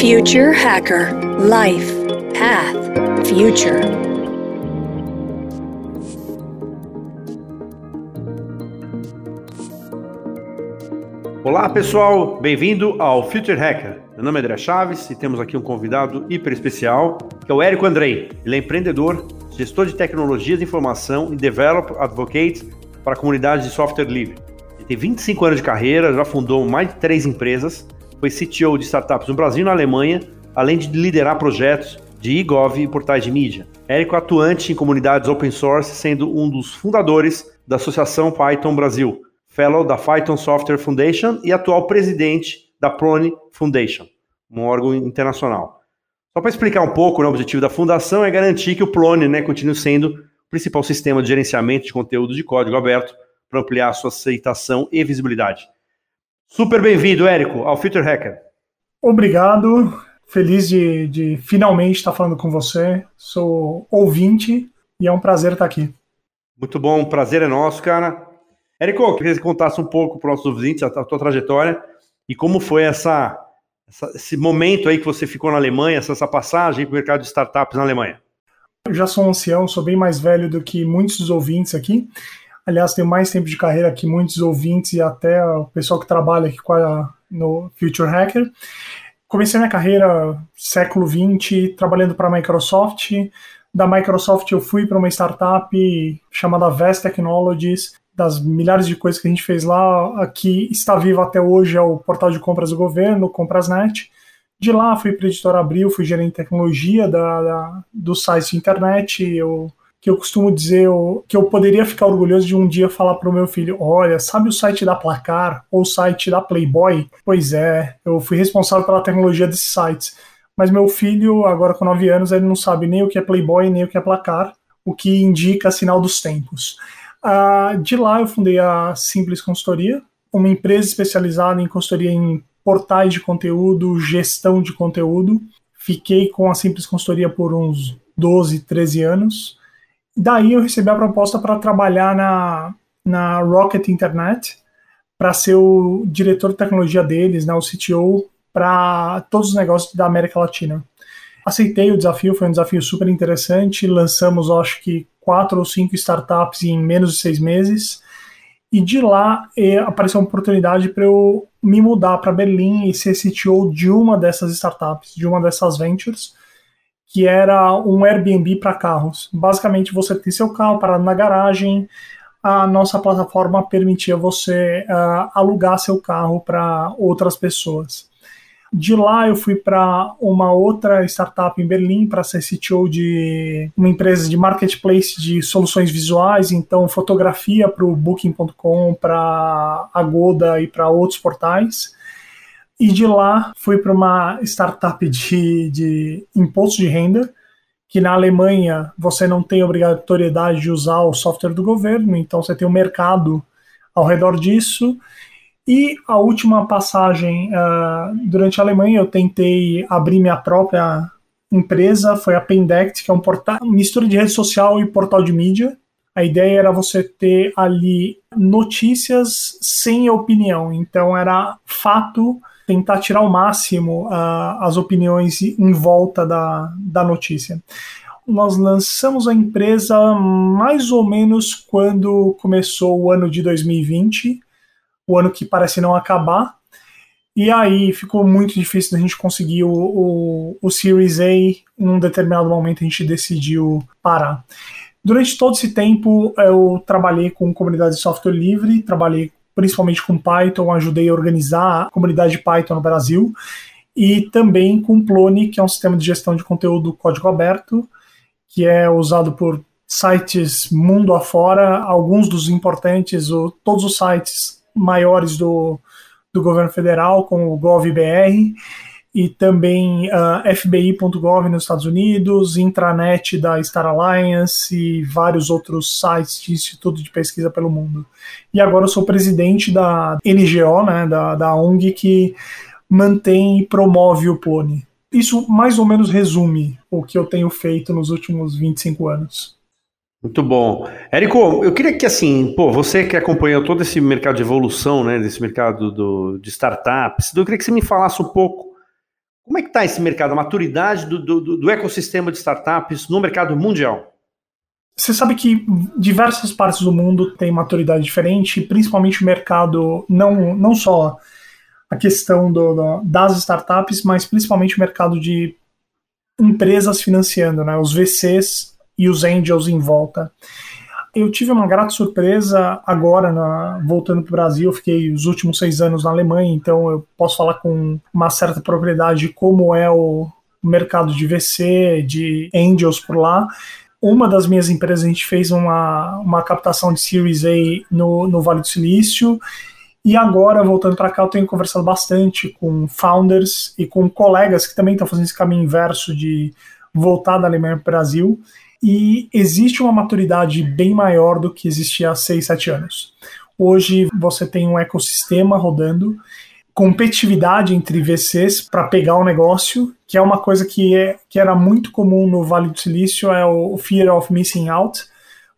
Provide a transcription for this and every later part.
Future Hacker Life Path Future. Olá pessoal, bem-vindo ao Future Hacker. Meu nome é André Chaves e temos aqui um convidado hiper especial, que é o Érico Andrei. Ele é empreendedor, gestor de tecnologias de informação e developer advocate para a comunidade de software livre. Ele tem 25 anos de carreira, já fundou mais de três empresas, foi CTO de startups no Brasil e na Alemanha, além de liderar projetos de eGov e portais de mídia. Érico é atuante em comunidades open source, sendo um dos fundadores da Associação Python Brasil, fellow da Python Software Foundation e atual presidente da Prone Foundation, um órgão internacional. Só para explicar um pouco, né, o objetivo da fundação é garantir que o Plone né, continue sendo o principal sistema de gerenciamento de conteúdo de código aberto para ampliar sua aceitação e visibilidade. Super bem-vindo, Érico, ao Future Hacker. Obrigado, feliz de, de finalmente estar falando com você. Sou ouvinte e é um prazer estar aqui. Muito bom, prazer é nosso, cara. Érico, eu queria que você contasse um pouco para os nossos ouvintes a, a tua trajetória e como foi essa, essa, esse momento aí que você ficou na Alemanha, essa, essa passagem para o mercado de startups na Alemanha. Eu já sou um ancião, sou bem mais velho do que muitos dos ouvintes aqui. Aliás, tenho mais tempo de carreira que muitos ouvintes e até o pessoal que trabalha aqui a, no Future Hacker. Comecei minha carreira século 20 trabalhando para a Microsoft. Da Microsoft eu fui para uma startup chamada Vest Technologies, das milhares de coisas que a gente fez lá, que está vivo até hoje é o portal de compras do governo, Comprasnet. De lá fui para a editora Abril, fui gerente de tecnologia da, da, do site internet. Eu, que eu costumo dizer que eu poderia ficar orgulhoso de um dia falar para o meu filho: olha, sabe o site da Placar ou o site da Playboy? Pois é, eu fui responsável pela tecnologia desses sites. Mas meu filho, agora com 9 anos, ele não sabe nem o que é Playboy, nem o que é Placar, o que indica sinal dos tempos. Uh, de lá eu fundei a Simples Consultoria, uma empresa especializada em consultoria em portais de conteúdo, gestão de conteúdo. Fiquei com a Simples Consultoria por uns 12, 13 anos. Daí eu recebi a proposta para trabalhar na, na Rocket Internet, para ser o diretor de tecnologia deles, né, o CTO, para todos os negócios da América Latina. Aceitei o desafio, foi um desafio super interessante. Lançamos, acho que, quatro ou cinco startups em menos de seis meses. E de lá eh, apareceu uma oportunidade para eu me mudar para Berlim e ser CTO de uma dessas startups, de uma dessas ventures, que era um Airbnb para carros. Basicamente, você tem seu carro parado na garagem, a nossa plataforma permitia você uh, alugar seu carro para outras pessoas. De lá eu fui para uma outra startup em Berlim para ser CTO de uma empresa de marketplace de soluções visuais, então fotografia para o Booking.com, para a Goda e para outros portais. E de lá fui para uma startup de, de imposto de renda, que na Alemanha você não tem obrigatoriedade de usar o software do governo, então você tem um mercado ao redor disso. E a última passagem uh, durante a Alemanha, eu tentei abrir minha própria empresa, foi a Pendect, que é um portal, mistura de rede social e portal de mídia. A ideia era você ter ali notícias sem opinião, então era fato, tentar tirar o máximo uh, as opiniões em volta da, da notícia. Nós lançamos a empresa mais ou menos quando começou o ano de 2020 o ano que parece não acabar. E aí ficou muito difícil da gente conseguir o, o, o Series A. Em um determinado momento a gente decidiu parar. Durante todo esse tempo eu trabalhei com comunidade de software livre, trabalhei principalmente com Python, ajudei a organizar a comunidade Python no Brasil e também com Plone, que é um sistema de gestão de conteúdo código aberto, que é usado por sites mundo afora, alguns dos importantes, todos os sites maiores do, do governo federal, como o GovBR, e também uh, ah, FBI.gov nos Estados Unidos, intranet da Star Alliance e vários outros sites de instituto de pesquisa pelo mundo. E agora eu sou presidente da NGO, né, da, da ONG, que mantém e promove o Plone. Isso mais ou menos resume o que eu tenho feito nos últimos 25 anos. Muito bom. Érico, eu queria que assim, pô, você que acompanhou todo esse mercado de evolução, né, desse mercado do, de startups, eu queria que você me falasse um pouco Como é que está esse mercado, a maturidade do, do, do ecossistema de startups no mercado mundial? Você sabe que diversas partes do mundo têm maturidade diferente, principalmente o mercado, não, não só a questão do, do, das startups, mas principalmente o mercado de empresas financiando, né, os VCs e os angels em volta. Eu tive uma grata surpresa agora, na, voltando para o Brasil. Eu fiquei os últimos seis anos na Alemanha, então eu posso falar com uma certa propriedade de como é o mercado de VC, de angels por lá. Uma das minhas empresas, a gente fez uma, uma captação de Series A no, no Vale do Silício. E agora, voltando para cá, eu tenho conversado bastante com founders e com colegas que também estão fazendo esse caminho inverso de voltar da Alemanha para o Brasil e existe uma maturidade bem maior do que existia há 6, 7 anos. Hoje você tem um ecossistema rodando, competitividade entre VCs para pegar o negócio, que é uma coisa que, é, que era muito comum no Vale do Silício, é o fear of missing out.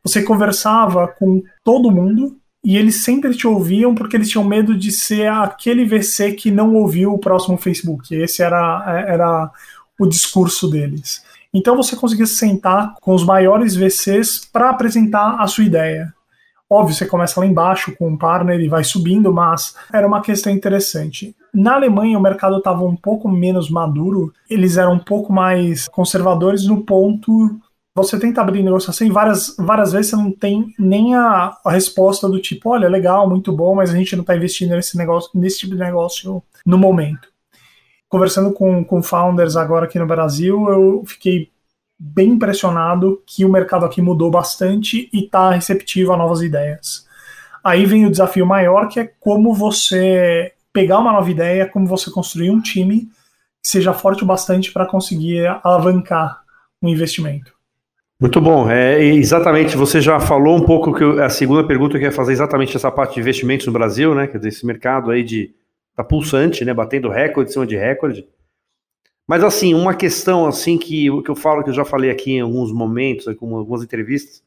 Você conversava com todo mundo e eles sempre te ouviam porque eles tinham medo de ser aquele VC que não ouviu o próximo Facebook. Esse era, era o discurso deles. Então você conseguia sentar com os maiores VCs para apresentar a sua ideia. Óbvio, você começa lá embaixo com um partner e vai subindo, mas era uma questão interessante. Na Alemanha, o mercado estava um pouco menos maduro, eles eram um pouco mais conservadores no ponto. Você tenta abrir negociação e várias, várias vezes você não tem nem a, a resposta do tipo: olha, legal, muito bom, mas a gente não está investindo nesse, negócio, nesse tipo de negócio no momento conversando com, com founders agora aqui no Brasil, eu fiquei bem impressionado que o mercado aqui mudou bastante e está receptivo a novas ideias. Aí vem o desafio maior, que é como você pegar uma nova ideia, como você construir um time que seja forte o bastante para conseguir alavancar um investimento. Muito bom. É, exatamente, você já falou um pouco que eu, a segunda pergunta que eu ia fazer exatamente essa parte de investimentos no Brasil, né? Quer dizer, esse mercado aí de tá pulsante, né? Batendo recorde em cima de recorde. Mas assim, uma questão assim que, que eu falo, que eu já falei aqui em alguns momentos, com algumas entrevistas,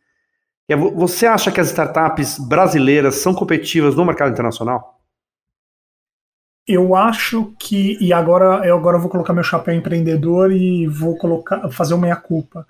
é, você acha que as startups brasileiras são competitivas no mercado internacional? Eu acho que, e agora eu agora vou colocar meu chapéu empreendedor e vou colocar, fazer uma meia-culpa.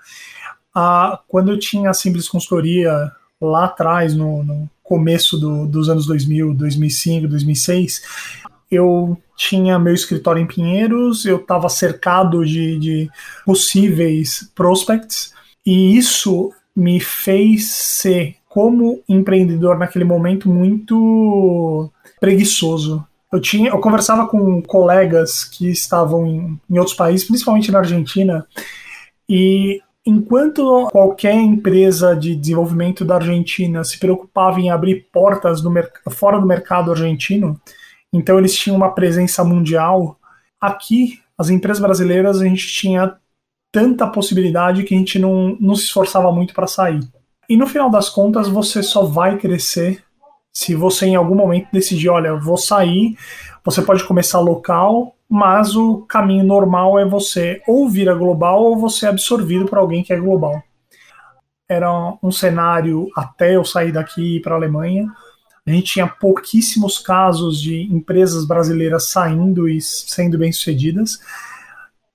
Ah, quando eu tinha a Simples Consultoria lá atrás, no, no começo do, dos anos 2000, 2005, 2006, eu tinha meu escritório em Pinheiros, eu estava cercado de, de possíveis prospects, e isso me fez ser, como empreendedor naquele momento, muito preguiçoso. Eu, tinha, eu conversava com colegas que estavam em, em outros países, principalmente na Argentina, e enquanto qualquer empresa de desenvolvimento da Argentina se preocupava em abrir portas fora do mercado argentino, então eles tinham uma presença mundial. Aqui, as empresas brasileiras, a gente tinha tanta possibilidade que a gente não, não se esforçava muito para sair. E no final das contas, você só vai crescer se você em algum momento decidir, olha, vou sair, você pode começar local, mas o caminho normal é você ou vira global ou você é absorvido por alguém que é global. Era um cenário até eu sair daqui para a Alemanha, a gente tinha pouquíssimos casos de empresas brasileiras saindo e sendo bem-sucedidas.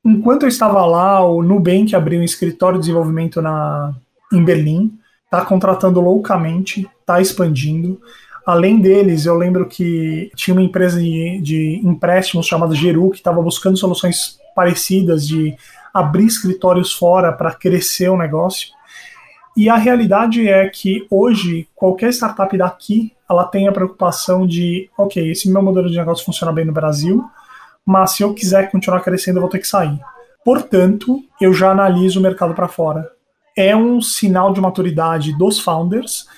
Enquanto eu estava lá, o Nubank abriu um escritório de desenvolvimento na, em Berlim, está contratando loucamente, está expandindo. Além deles, eu lembro que tinha uma empresa de, de empréstimos chamada Geru, que estava buscando soluções parecidas de abrir escritórios fora para crescer o negócio. E a realidade é que hoje qualquer startup daqui ela tem a preocupação de, ok, esse meu modelo de negócio funciona bem no Brasil, mas se eu quiser continuar crescendo eu vou ter que sair. Portanto, eu já analiso o mercado para fora. É um sinal de maturidade dos founders,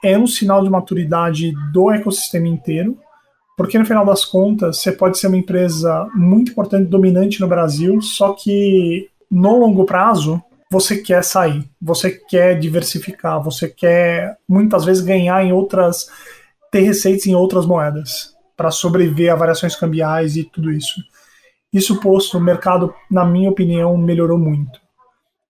é um sinal de maturidade do ecossistema inteiro, porque no final das contas você pode ser uma empresa muito importante, dominante no Brasil, só que no longo prazo você quer sair, você quer diversificar, você quer muitas vezes ganhar em outras, ter receitas em outras moedas para sobreviver a variações cambiais e tudo isso. Isso posto, o mercado, na minha opinião, melhorou muito.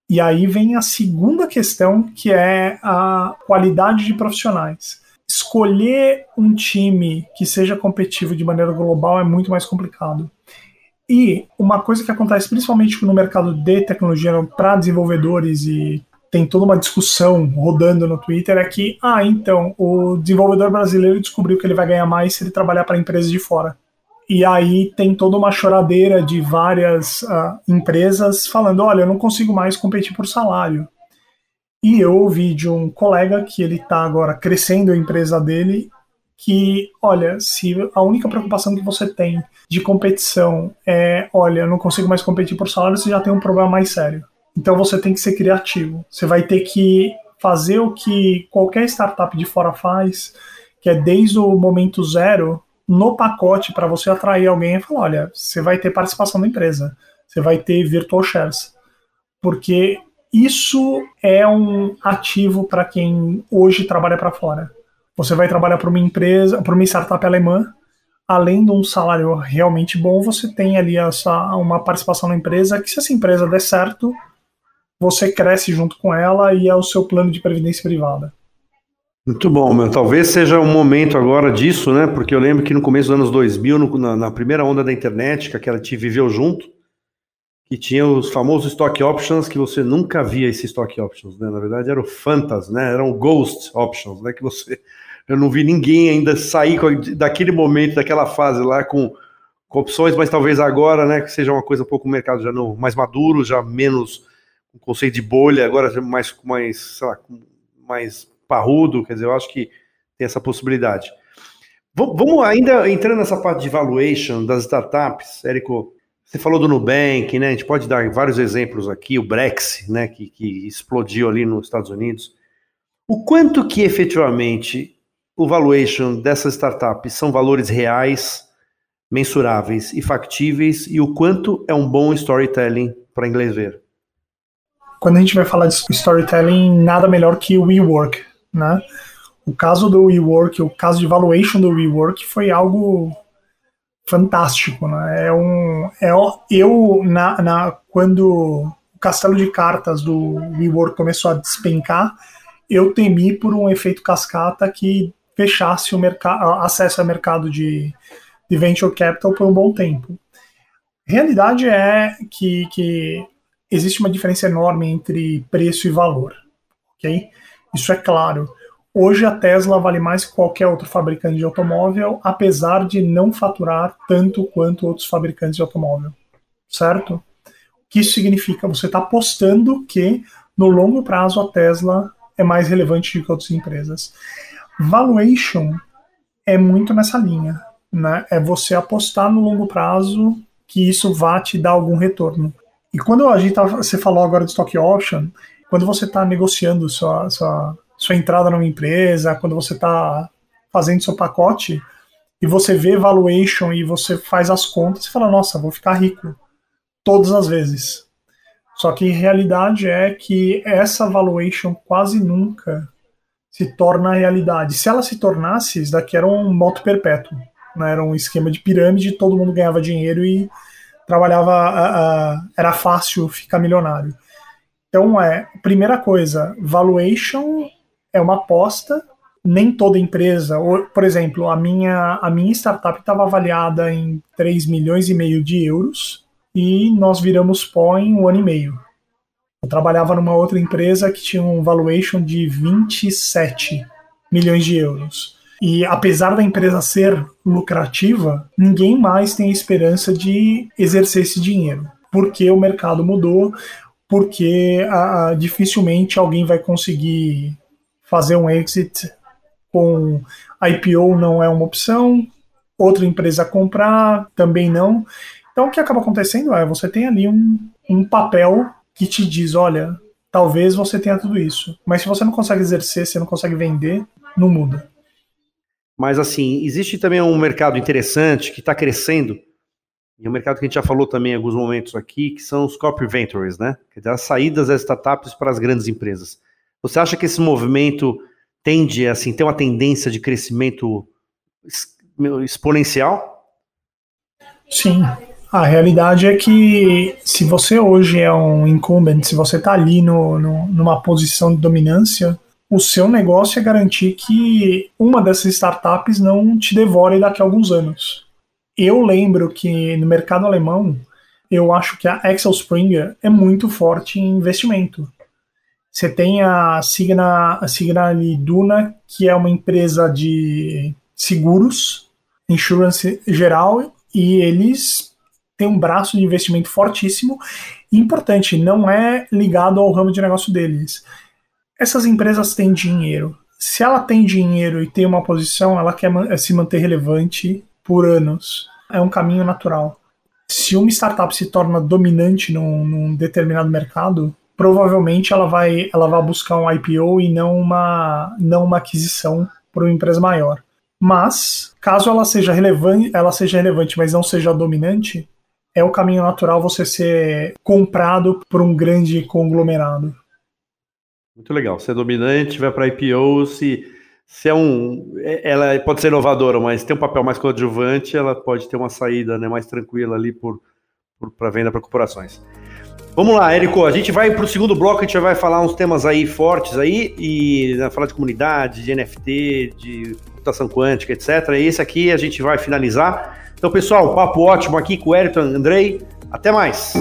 E aí vem a segunda questão, que é a qualidade de profissionais. Escolher um time que seja competitivo de maneira global é muito mais complicado. E uma coisa que acontece principalmente no mercado de tecnologia para desenvolvedores e tem toda uma discussão rodando no Twitter é que, ah, então, o desenvolvedor brasileiro descobriu que ele vai ganhar mais se ele trabalhar para empresas de fora. E aí tem toda uma choradeira de várias uh, empresas falando, olha, eu não consigo mais competir por salário. E eu ouvi de um colega que ele está agora crescendo a empresa dele que, olha, se a única preocupação que você tem de competição é, olha, eu não consigo mais competir por salário, você já tem um problema mais sério. Então você tem que ser criativo. Você vai ter que fazer o que qualquer startup de fora faz, que é desde o momento zero, no pacote para você atrair alguém e falar, olha, você vai ter participação da empresa, você vai ter virtual shares. Porque isso é um ativo para quem hoje trabalha para fora. Você vai trabalhar para uma empresa, para uma startup alemã, além de um salário realmente bom, você tem ali essa, uma participação na empresa que se essa empresa der certo, você cresce junto com ela e é o seu plano de previdência privada. Muito bom, meu. Talvez seja um momento agora disso, né? Porque eu lembro que no começo dos anos 2000, no, na, na, primeira onda da internet, que aquela gente viveu junto, que tinha os famosos stock options, que você nunca via esses stock options, né? Na verdade, eram fantas, né? Eram ghost options, né? Que você... Eu não vi ninguém ainda sair daquele momento, daquela fase lá com, com opções, mas talvez agora, né? Que seja uma coisa um pouco o mercado já não, mais maduro, já menos um conceito de bolha, agora mais, mais, sei lá, mais parrudo, quer dizer, eu acho que tem essa possibilidade. Vamos ainda entrando nessa parte de valuation das startups, Érico, você falou do Nubank, né? A gente pode dar vários exemplos aqui, o Brexit, né, que, que explodiu ali nos Estados Unidos. O quanto que efetivamente o valuation dessas startups são valores reais, mensuráveis e factíveis, e o quanto é um bom storytelling para inglês ver? quando a gente vai falar de storytelling, nada melhor que o WeWork, né? O caso do WeWork, o caso de valuation do WeWork foi algo fantástico, né? É um, é, eu, na, na, quando o castelo de cartas do WeWork começou a despencar, eu temi por um efeito cascata que fechasse o acesso ao mercado de, de venture capital por um bom tempo. Realidade é que, que existe uma diferença enorme entre preço e valor, ok? Isso é claro. Hoje a Tesla vale mais que qualquer outro fabricante de automóvel, apesar de não faturar tanto quanto outros fabricantes de automóvel, certo? O que isso significa? Você está apostando que no longo prazo a Tesla é mais relevante do que outras empresas. Valuation é muito nessa linha, né? É você apostar no longo prazo que isso vá te dar algum retorno. E quando a gente tá, você falou agora de stock option, quando você está negociando sua, sua, sua entrada numa empresa, quando você está fazendo seu pacote e você vê valuation e você faz as contas e fala, nossa, vou ficar rico todas as vezes. Só que a realidade é que essa valuation quase nunca se torna realidade. Se ela se tornasse, isso daqui era um moto perpétuo. Né? Era um esquema de pirâmide, todo mundo ganhava dinheiro e trabalhava, era fácil ficar milionário. Então, é, primeira coisa, valuation é uma aposta, nem toda empresa, ou, por exemplo, a minha, a minha startup estava avaliada em 3 milhões e meio de euros e nós viramos pó em um ano e meio. Eu trabalhava numa outra empresa que tinha um valuation de 27 milhões de euros. E apesar da empresa ser lucrativa, ninguém mais tem esperança de exercer esse dinheiro, porque o mercado mudou, porque dificilmente alguém vai conseguir fazer um exit com IPO não é uma opção, outra empresa comprar também não. Então o que acaba acontecendo é você tem ali um, um papel que te diz, olha, talvez você tenha tudo isso, mas se você não consegue exercer, você não consegue vender, não muda. Mas, assim, existe também um mercado interessante que está crescendo, e um mercado que a gente já falou também em alguns momentos aqui, que são os corporate ventures, né? Quer dizer, as saídas das startups para as grandes empresas. Você acha que esse movimento tende, assim, ter uma tendência de crescimento exponencial? Sim. A realidade é que se você hoje é um incumbent, se você está ali no, no, numa posição de dominância, o seu negócio é garantir que uma dessas startups não te devore daqui a alguns anos. eu lembro que no mercado alemão, eu acho que a Axel Springer é muito forte em investimento. Você tem a Signa, a Signa que é uma empresa de seguros, insurance geral, e eles têm um braço de investimento fortíssimo e importante, não é ligado ao ramo de negócio deles. Essas empresas têm dinheiro. Se ela tem dinheiro e tem uma posição, ela quer se manter relevante por anos. É um caminho natural. Se uma startup se torna dominante num, num determinado mercado, provavelmente ela vai, ela vai buscar um IPO e não uma, não uma aquisição para uma empresa maior. Mas, caso ela seja relevante, ela seja relevante, mas não seja dominante, é o caminho natural você ser comprado por um grande conglomerado. Muito legal. Ser dominante, vai para IPO, se, se é um. É, ela pode ser inovadora, mas tem um papel mais coadjuvante, ela pode ter uma saída né, mais tranquila ali por, por para venda para corporações. Vamos lá, Érico, a gente vai para o segundo bloco, a gente vai falar uns temas aí fortes aí, e né, falar de comunidade, de NFT, de computação quântica, etc. E esse aqui a gente vai finalizar. Então, pessoal, papo ótimo aqui com o Érico Andrei. Até mais.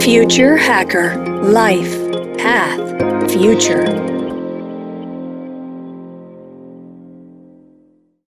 Future Hacker Life Path Future